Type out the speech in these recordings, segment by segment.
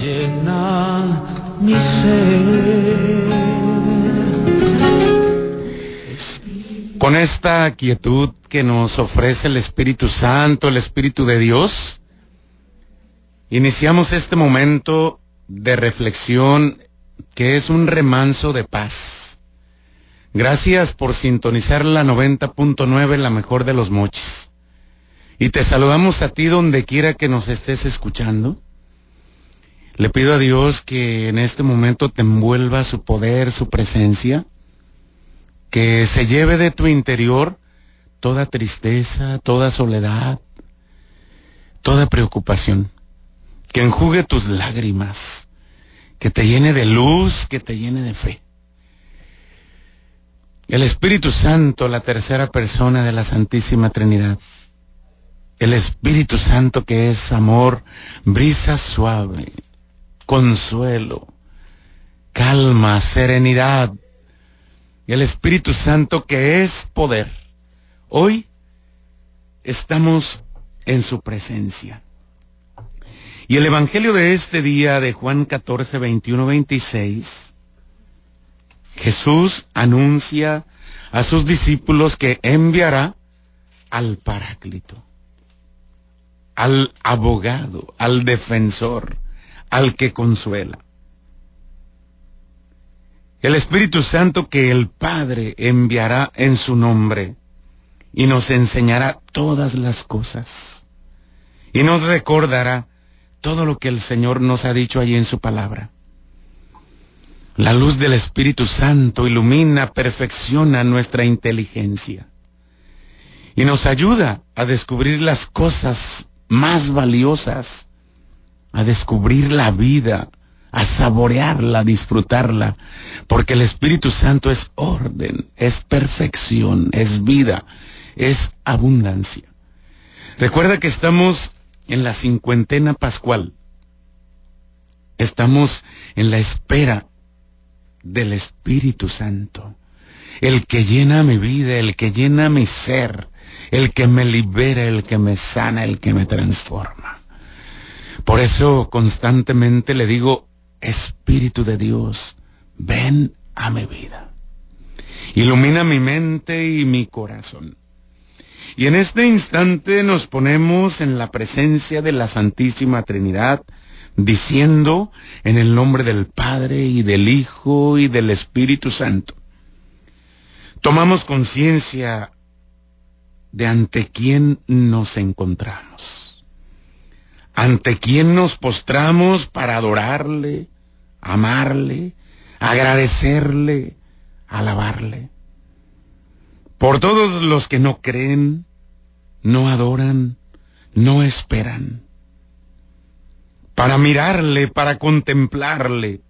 llena mi ser. Con esta quietud que nos ofrece el Espíritu Santo, el Espíritu de Dios, iniciamos este momento de reflexión que es un remanso de paz. Gracias por sintonizar la 90.9, la mejor de los mochis. Y te saludamos a ti donde quiera que nos estés escuchando. Le pido a Dios que en este momento te envuelva su poder, su presencia, que se lleve de tu interior toda tristeza, toda soledad, toda preocupación, que enjugue tus lágrimas, que te llene de luz, que te llene de fe. El Espíritu Santo, la tercera persona de la Santísima Trinidad, el Espíritu Santo que es amor, brisa suave, consuelo, calma, serenidad, y el Espíritu Santo que es poder. Hoy estamos en su presencia. Y el Evangelio de este día de Juan 14, 21, 26, Jesús anuncia a sus discípulos que enviará al Paráclito, al abogado, al defensor, al que consuela. El Espíritu Santo que el Padre enviará en su nombre y nos enseñará todas las cosas y nos recordará todo lo que el Señor nos ha dicho allí en su palabra. La luz del Espíritu Santo ilumina, perfecciona nuestra inteligencia y nos ayuda a descubrir las cosas más valiosas, a descubrir la vida, a saborearla, a disfrutarla, porque el Espíritu Santo es orden, es perfección, es vida, es abundancia. Recuerda que estamos en la cincuentena pascual. Estamos en la espera del Espíritu Santo, el que llena mi vida, el que llena mi ser, el que me libera, el que me sana, el que me transforma. Por eso constantemente le digo, Espíritu de Dios, ven a mi vida. Ilumina mi mente y mi corazón. Y en este instante nos ponemos en la presencia de la Santísima Trinidad, diciendo en el nombre del Padre y del Hijo y del Espíritu Santo. Tomamos conciencia de ante quién nos encontramos, ante quién nos postramos para adorarle, amarle, agradecerle, alabarle. Por todos los que no creen, no adoran, no esperan. Para mirarle, para contemplarle,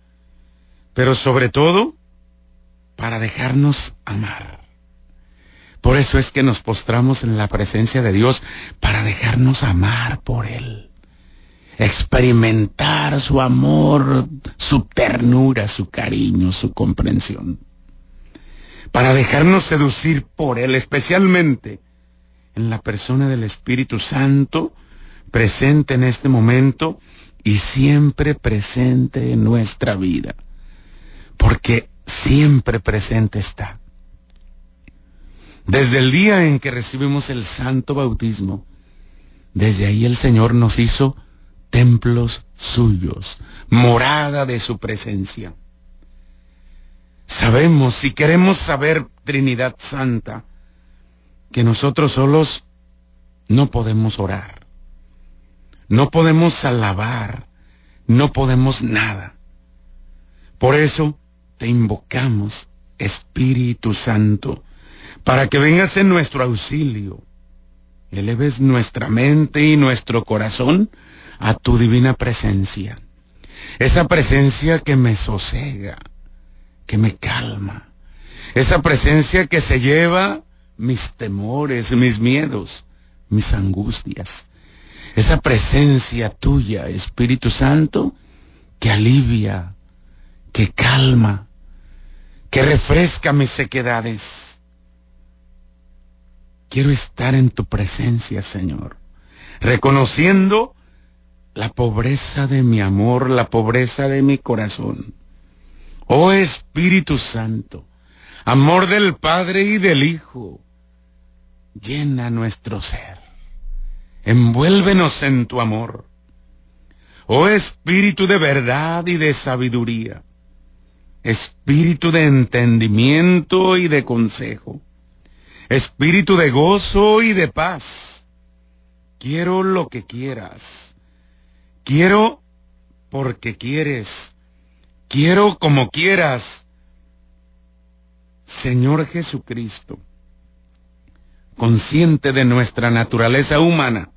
pero sobre todo para dejarnos amar. Por eso es que nos postramos en la presencia de Dios, para dejarnos amar por Él experimentar su amor, su ternura, su cariño, su comprensión. Para dejarnos seducir por Él, especialmente en la persona del Espíritu Santo, presente en este momento y siempre presente en nuestra vida. Porque siempre presente está. Desde el día en que recibimos el santo bautismo, desde ahí el Señor nos hizo templos suyos, morada de su presencia. Sabemos, si queremos saber Trinidad Santa, que nosotros solos no podemos orar, no podemos alabar, no podemos nada. Por eso te invocamos, Espíritu Santo, para que vengas en nuestro auxilio, eleves nuestra mente y nuestro corazón a tu divina presencia. Esa presencia que me sosega, que me calma. Esa presencia que se lleva mis temores, mis miedos, mis angustias. Esa presencia tuya, Espíritu Santo, que alivia, que calma, que refresca mis sequedades. Quiero estar en tu presencia, Señor, reconociendo la pobreza de mi amor, la pobreza de mi corazón. Oh Espíritu Santo, amor del Padre y del Hijo, llena nuestro ser. Envuélvenos en tu amor. Oh Espíritu de verdad y de sabiduría, Espíritu de entendimiento y de consejo, Espíritu de gozo y de paz. Quiero lo que quieras. Quiero porque quieres. Quiero como quieras. Señor Jesucristo, consciente de nuestra naturaleza humana,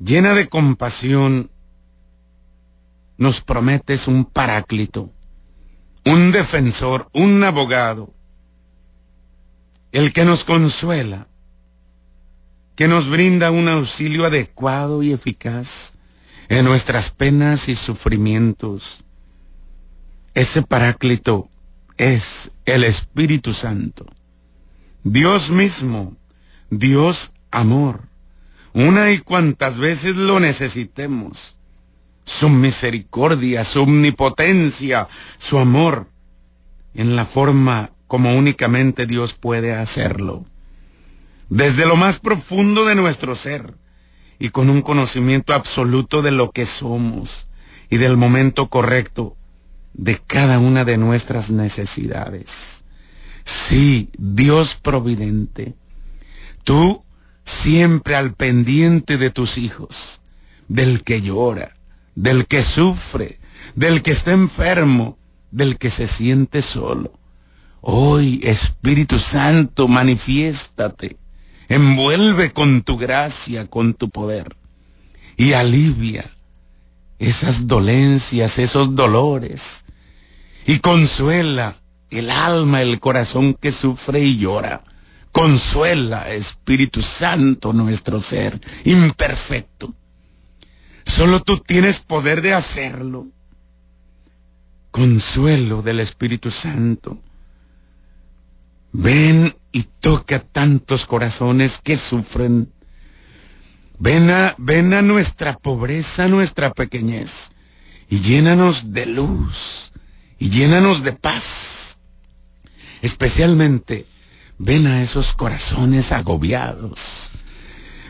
llena de compasión, nos prometes un paráclito, un defensor, un abogado, el que nos consuela, que nos brinda un auxilio adecuado y eficaz en nuestras penas y sufrimientos. Ese paráclito es el Espíritu Santo, Dios mismo, Dios amor, una y cuantas veces lo necesitemos. Su misericordia, su omnipotencia, su amor, en la forma como únicamente Dios puede hacerlo. Desde lo más profundo de nuestro ser y con un conocimiento absoluto de lo que somos y del momento correcto de cada una de nuestras necesidades. Sí, Dios providente, tú siempre al pendiente de tus hijos, del que llora, del que sufre, del que está enfermo, del que se siente solo. Hoy, Espíritu Santo, manifiéstate, envuelve con tu gracia, con tu poder, y alivia esas dolencias, esos dolores, y consuela el alma, el corazón que sufre y llora. Consuela, Espíritu Santo, nuestro ser imperfecto Solo tú tienes poder de hacerlo. Consuelo del Espíritu Santo. Ven y toca tantos corazones que sufren. Ven a, ven a nuestra pobreza, nuestra pequeñez, y llénanos de luz, y llénanos de paz. Especialmente, ven a esos corazones agobiados.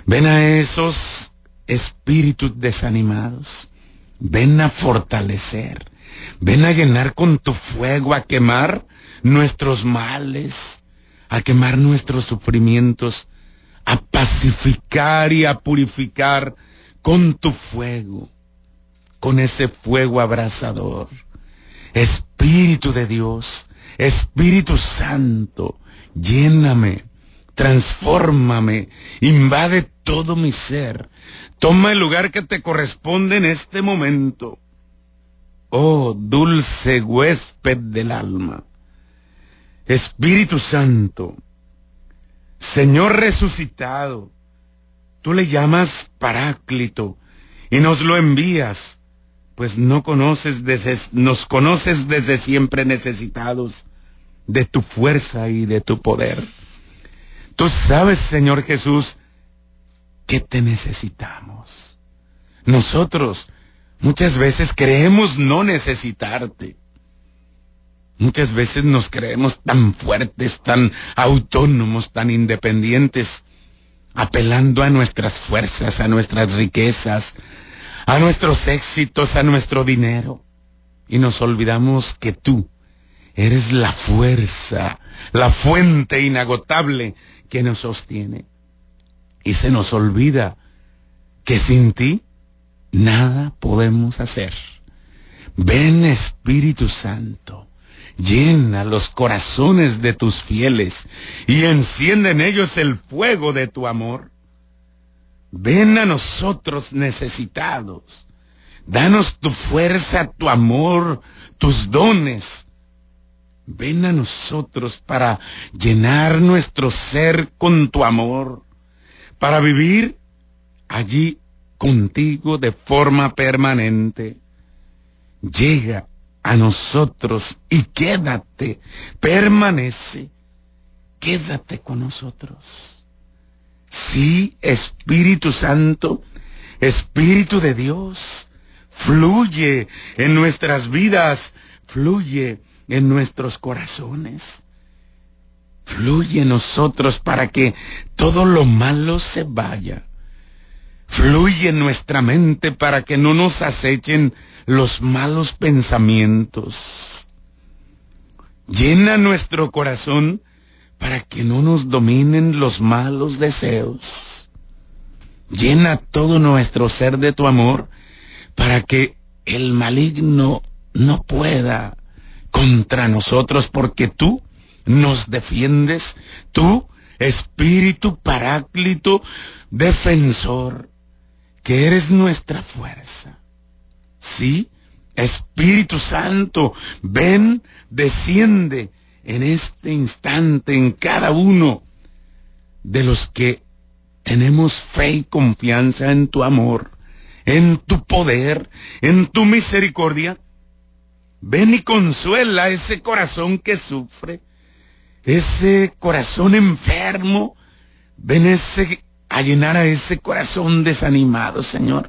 Ven a esos espíritus desanimados. Ven a fortalecer, ven a llenar con tu fuego, a quemar nuestros males, a quemar nuestros sufrimientos, a pacificar y a purificar con tu fuego, con ese fuego abrasador. Espíritu de Dios, Espíritu Santo, lléname, transfórmame, invade todo mi ser, Toma el lugar que te corresponde en este momento. Oh, dulce huésped del alma. Espíritu Santo, Señor resucitado, tú le llamas Paráclito y nos lo envías, pues no conoces desde, nos conoces desde siempre necesitados de tu fuerza y de tu poder. Tú sabes, Señor Jesús, que te necesitamos. Nosotros muchas veces creemos no necesitarte. Muchas veces nos creemos tan fuertes, tan autónomos, tan independientes, apelando a nuestras fuerzas, a nuestras riquezas, a nuestros éxitos, a nuestro dinero. Y nos olvidamos que tú eres la fuerza, la fuente inagotable que nos sostiene. Y se nos olvida que sin ti nada podemos hacer. Ven Espíritu Santo, llena los corazones de tus fieles y enciende en ellos el fuego de tu amor. Ven a nosotros necesitados. Danos tu fuerza, tu amor, tus dones. Ven a nosotros para llenar nuestro ser con tu amor para vivir allí contigo de forma permanente. Llega a nosotros y quédate, permanece, quédate con nosotros. Sí, Espíritu Santo, Espíritu de Dios, fluye en nuestras vidas, fluye en nuestros corazones. Fluye en nosotros para que todo lo malo se vaya. Fluye en nuestra mente para que no nos acechen los malos pensamientos. Llena nuestro corazón para que no nos dominen los malos deseos. Llena todo nuestro ser de tu amor para que el maligno no pueda contra nosotros porque tú nos defiendes, tú, Espíritu Paráclito, defensor, que eres nuestra fuerza. Sí, Espíritu Santo, ven, desciende en este instante en cada uno de los que tenemos fe y confianza en tu amor, en tu poder, en tu misericordia. Ven y consuela ese corazón que sufre, ese corazón enfermo. Ven ese, a llenar a ese corazón desanimado, Señor.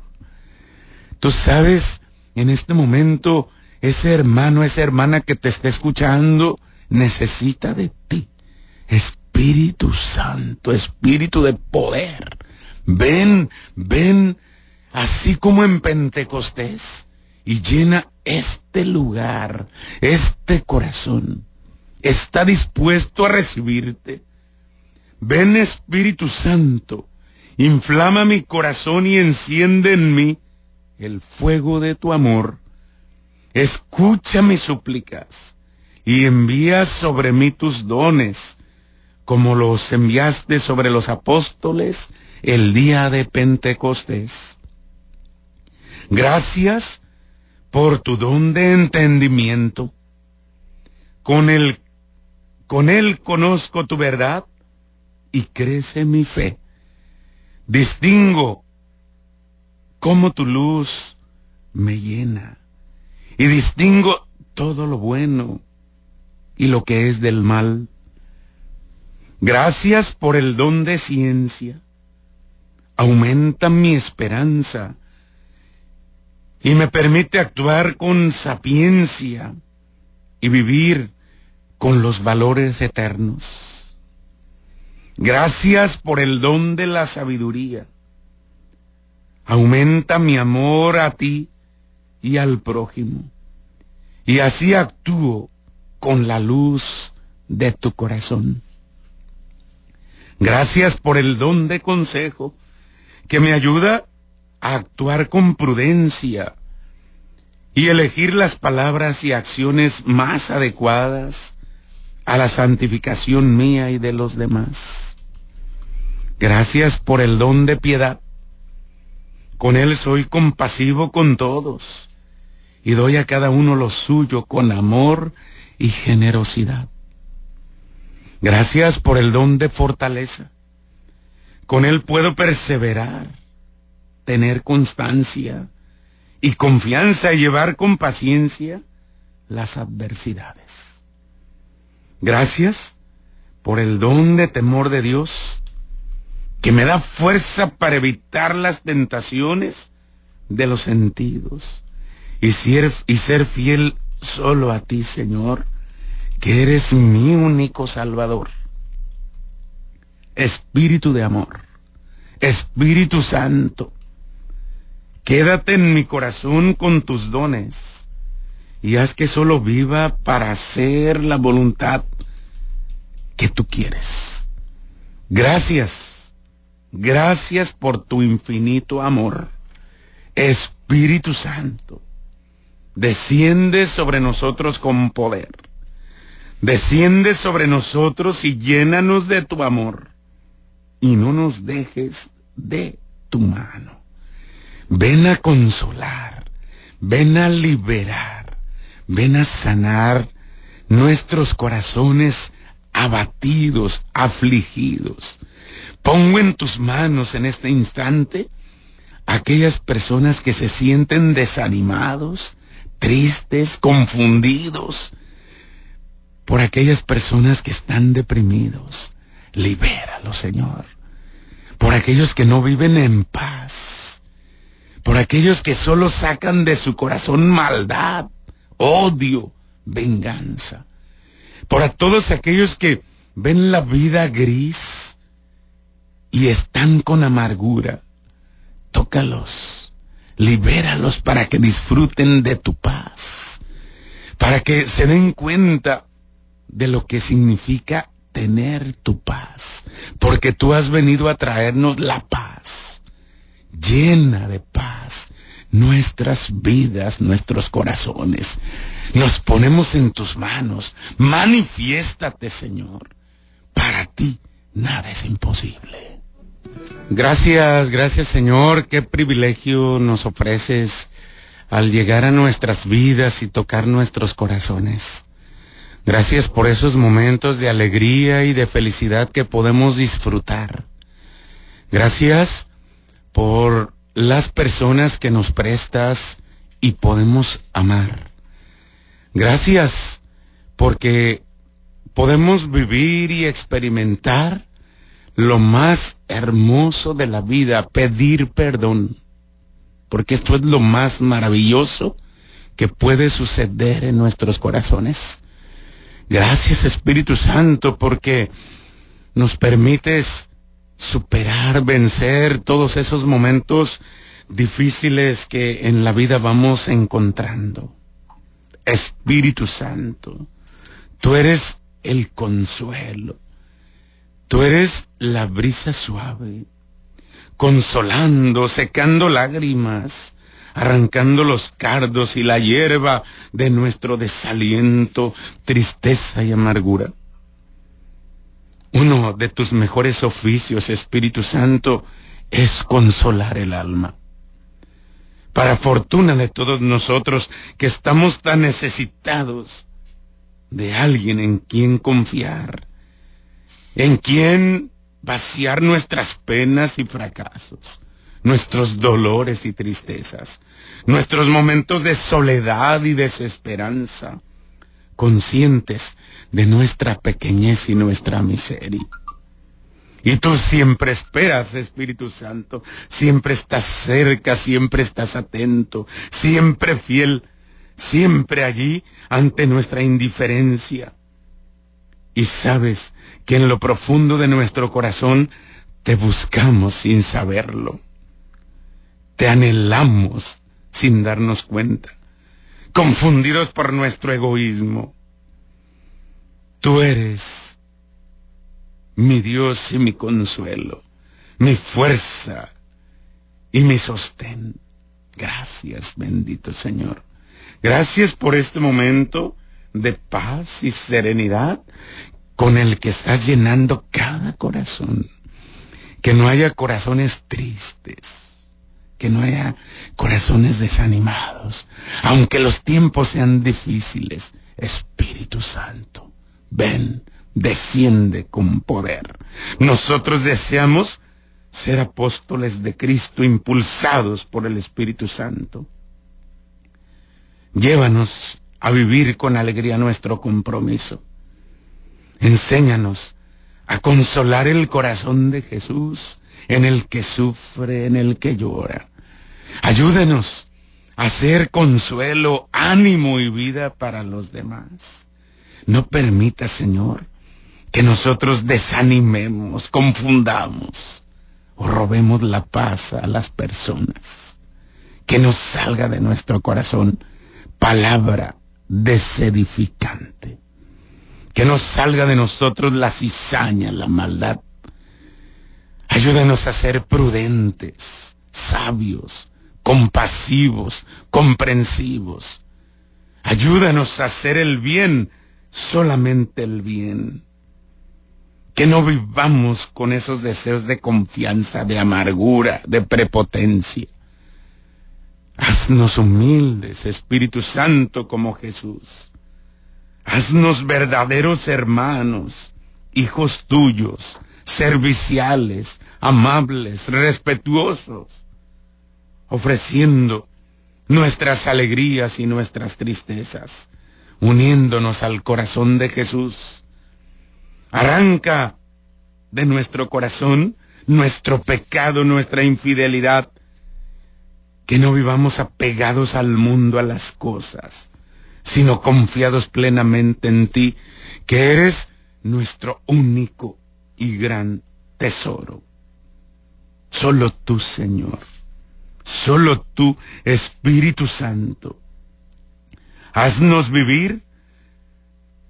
Tú sabes en este momento ese hermano, esa hermana que te está escuchando necesita de ti. Espíritu Santo, Espíritu de poder. Ven, ven, así como en Pentecostés, y llena este lugar, este corazón. Está dispuesto a recibirte. Ven Espíritu Santo, inflama mi corazón y enciende en mí el fuego de tu amor. Escucha mis súplicas y envía sobre mí tus dones, como los enviaste sobre los apóstoles el día de Pentecostés. Gracias por tu don de entendimiento. Con él, con él conozco tu verdad y crece mi fe. Distingo cómo tu luz me llena y distingo todo lo bueno y lo que es del mal. Gracias por el don de ciencia. Aumenta mi esperanza y me permite actuar con sapiencia y vivir con los valores eternos. Gracias por el don de la sabiduría Aumenta mi amor a ti y al prójimo. Y así actúo con la luz de tu corazón. Gracias por el don de consejo que me ayuda a actuar con prudencia y elegir las palabras y acciones más adecuadas a la santificación mía y de los demás. Gracias por el don de piedad con Él soy compasivo con todos y doy a cada uno lo suyo con amor y generosidad. Gracias por el don de fortaleza. Con Él puedo perseverar, tener constancia y confianza y llevar con paciencia las adversidades. Gracias por el don de temor de Dios que me da fuerza para evitar las tentaciones de los sentidos y ser, y ser fiel solo a ti, Señor, que eres mi único Salvador. Espíritu de amor, Espíritu Santo, quédate en mi corazón con tus dones y haz que solo viva para hacer la voluntad que tú quieres. Gracias Gracias por tu infinito amor. Espíritu Santo, desciende sobre nosotros con poder. Desciende sobre nosotros y llénanos de tu amor. Y no nos dejes de tu mano. Ven a consolar, ven a liberar, ven a sanar nuestros corazones abatidos, afligidos. Pongo en tus manos en este instante aquellas personas que se sienten desanimados, tristes, confundidos, por aquellas personas que están deprimidos. Libéralo, Señor. Por aquellos que no viven en paz. por aquellos que solo sacan de su corazón maldad, odio, venganza, por todos aquellos que ven la vida gris y están con amargura. Tócalos, libéralos para que disfruten de tu paz, para que se den cuenta de lo que significa tener tu paz, porque tú has venido a traernos la paz, llena de nuestras vidas, nuestros corazones. Nos ponemos en tus manos, manifiéstate Señor, para ti nada es imposible. Gracias, gracias Señor, qué privilegio nos ofreces al llegar a nuestras vidas y tocar nuestros corazones. Gracias por esos momentos de alegría y de felicidad que podemos disfrutar. Gracias por las personas que nos prestas y podemos amar. Gracias porque podemos vivir y experimentar lo más hermoso de la vida, pedir perdón. Porque esto es lo más maravilloso que puede suceder en nuestros corazones. Gracias Espíritu Santo porque nos permites superar, vencer todos esos momentos difíciles que en la vida vamos encontrando. Espíritu Santo, tú eres el consuelo, tú eres la brisa suave, consolando, secando lágrimas, arrancando los cardos y la hierba de nuestro desaliento, tristeza y amargura. Uno de tus mejores oficios, Espíritu Santo, es consolar el alma. Para fortuna de todos nosotros que estamos tan necesitados de alguien en quien confiar, en quien vaciar nuestras penas y fracasos, nuestros dolores y tristezas, nuestros momentos de soledad y desesperanza, conscientes de nuestra pequeñez y nuestra miseria. Y tú siempre esperas, Espíritu Santo, siempre estás cerca, siempre estás atento, siempre fiel, siempre allí ante nuestra indiferencia. Y sabes que en lo profundo de nuestro corazón te buscamos sin saberlo te anhelamos sin darnos cuenta, confundidos por nuestro egoísmo. Tú eres mi Dios y mi consuelo, mi fuerza y mi sostén. Gracias, bendito Señor. Gracias por este momento de paz y serenidad con el que estás llenando cada corazón. Que no haya corazones tristes que no haya corazones desanimados, aunque los tiempos sean difíciles. Espíritu Santo, ven, desciende con poder. Nosotros deseamos ser apóstoles de Cristo impulsados por el Espíritu Santo. Llévanos a vivir con alegría nuestro compromiso. Enséñanos a consolar el corazón de Jesús en el que sufre, en el que llora. Ayúdenos a ser consuelo, ánimo y vida para los demás. No permita, Señor, que nosotros desanimemos, confundamos o robemos la paz a las personas. Que nos salga de nuestro corazón palabra desedificante. Que nos salga de nosotros la cizaña, la maldad, Ayúdanos a ser prudentes, sabios, compasivos, comprensivos. Ayúdanos a hacer el bien, solamente el bien. Que no vivamos con esos deseos de confianza, de amargura, de prepotencia. Haznos humildes, Espíritu Santo, como Jesús. Haznos verdaderos hermanos, hijos tuyos, serviciales, amables, respetuosos, ofreciendo nuestras alegrías y nuestras tristezas, uniéndonos al corazón de Jesús. Arranca de nuestro corazón nuestro pecado, nuestra infidelidad, que no vivamos apegados al mundo, a las cosas, sino confiados plenamente en ti, que eres nuestro único y gran tesoro. Solo tú, Señor, solo tú, Espíritu Santo, haznos vivir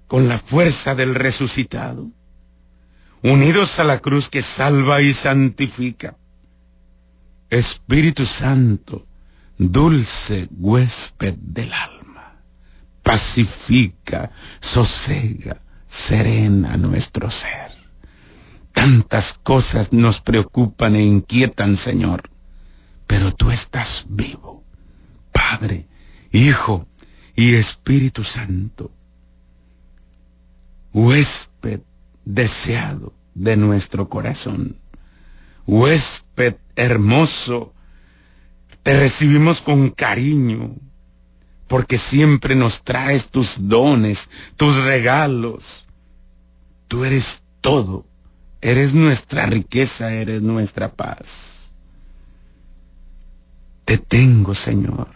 con la fuerza del resucitado, unidos a la cruz que salva y santifica. Espíritu Santo, dulce huésped del alma, pacifica, sosega, serena nuestro ser. Tantas cosas nos preocupan e inquietan, Señor, pero tú estás vivo, Padre, Hijo y Espíritu Santo, huésped deseado de nuestro corazón, huésped hermoso, te recibimos con cariño, porque siempre nos traes tus dones, tus regalos. Tú eres todo, eres nuestra riqueza, eres nuestra paz. Te tengo, Señor.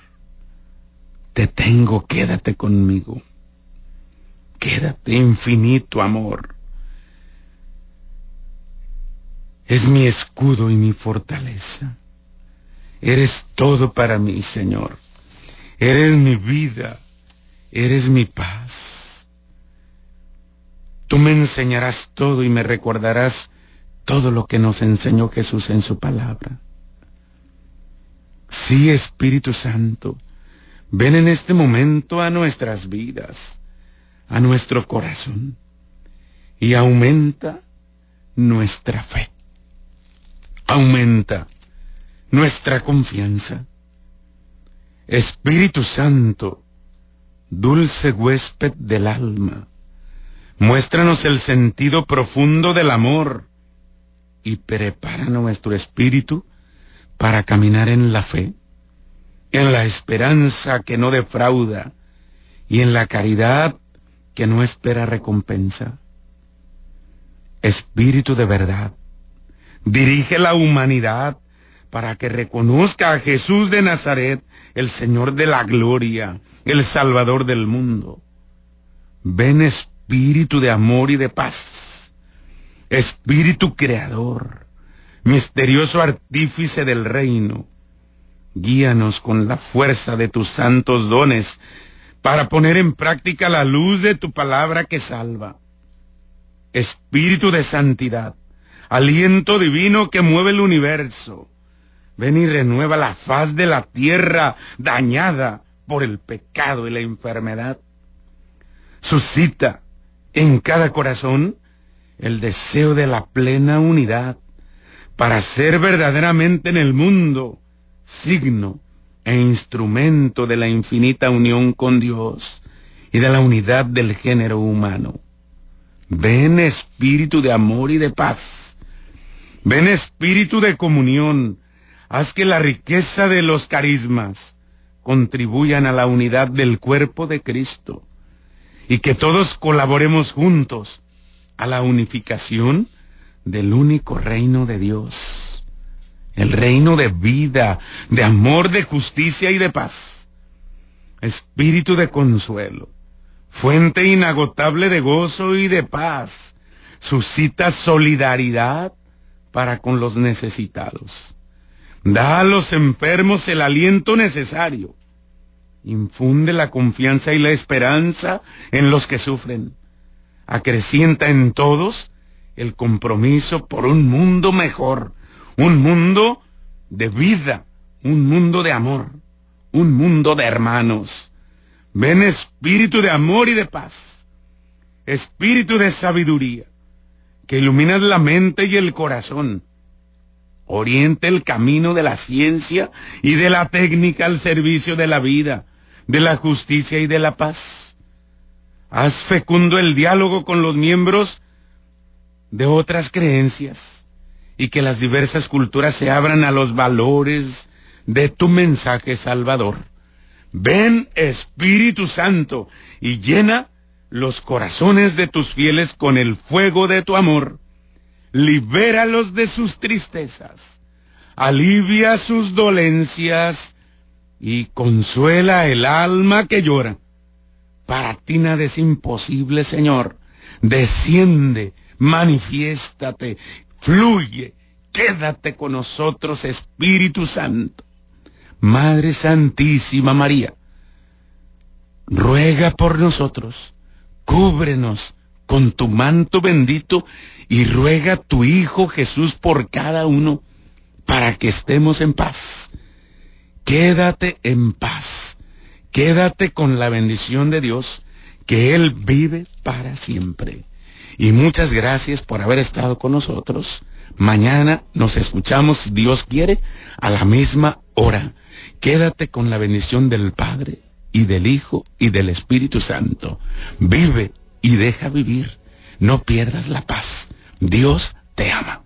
Te tengo, quédate conmigo. Quédate, infinito amor. Es mi escudo y mi fortaleza. Eres todo para mí, Señor. Eres mi vida. Eres mi paz. Tú me enseñarás todo y me recordarás todo lo que nos enseñó Jesús en su palabra. Sí, Espíritu Santo, ven en este momento a nuestras vidas, a nuestro corazón, y aumenta nuestra fe. Aumenta nuestra confianza. Espíritu Santo, dulce huésped del alma, muéstranos el sentido profundo del amor y prepara nuestro espíritu para caminar en la fe, en la esperanza que no defrauda y en la caridad que no espera recompensa. Espíritu de verdad, dirige la humanidad para que reconozca a Jesús de Nazaret, el Señor de la gloria, el Salvador del mundo. Ven Espíritu de amor y de paz, Espíritu Creador, misterioso artífice del reino. Guíanos con la fuerza de tus santos dones para poner en práctica la luz de tu palabra que salva. Espíritu de santidad, aliento divino que mueve el universo Ven y renueva la faz de la tierra dañada por el pecado y la enfermedad. Suscita en cada corazón el deseo de la plena unidad para ser verdaderamente en el mundo signo e instrumento de la infinita unión con Dios y de la unidad del género humano. Ven espíritu de amor y de paz. Ven espíritu de comunión Haz que la riqueza de los carismas contribuyan a la unidad del cuerpo de Cristo y que todos colaboremos juntos a la unificación del único reino de Dios, el reino de vida, de amor, de justicia y de paz. Espíritu de consuelo, fuente inagotable de gozo y de paz, suscita solidaridad para con los necesitados Da a los enfermos el aliento necesario. Infunde la confianza y la esperanza en los que sufren. Acrecienta en todos el compromiso por un mundo mejor, un mundo de vida, un mundo de amor, un mundo de hermanos. Ven espíritu de amor y de paz, espíritu de sabiduría, que iluminas la mente y el corazón oriente el camino de la ciencia y de la técnica al servicio de la vida, de la justicia y de la paz. Haz fecundo el diálogo con los miembros de otras creencias y que las diversas culturas se abran a los valores de tu mensaje salvador. Ven Espíritu Santo y llena los corazones de tus fieles con el fuego de tu amor libéralos de sus tristezas, alivia sus dolencias, y consuela el alma que llora. Para ti nada es imposible, Señor. Desciende, manifiéstate, fluye, quédate con nosotros, Espíritu Santo. Madre Santísima María, ruega por nosotros, cúbrenos con tu manto bendito y ruega tu Hijo Jesús por cada uno para que estemos en paz. Quédate en paz. Quédate con la bendición de Dios, que Él vive para siempre. Y muchas gracias por haber estado con nosotros. Mañana nos escuchamos, si Dios quiere, a la misma hora. Quédate con la bendición del Padre y del Hijo y del Espíritu Santo. Vive y deja vivir. No pierdas la paz. Dios te ama.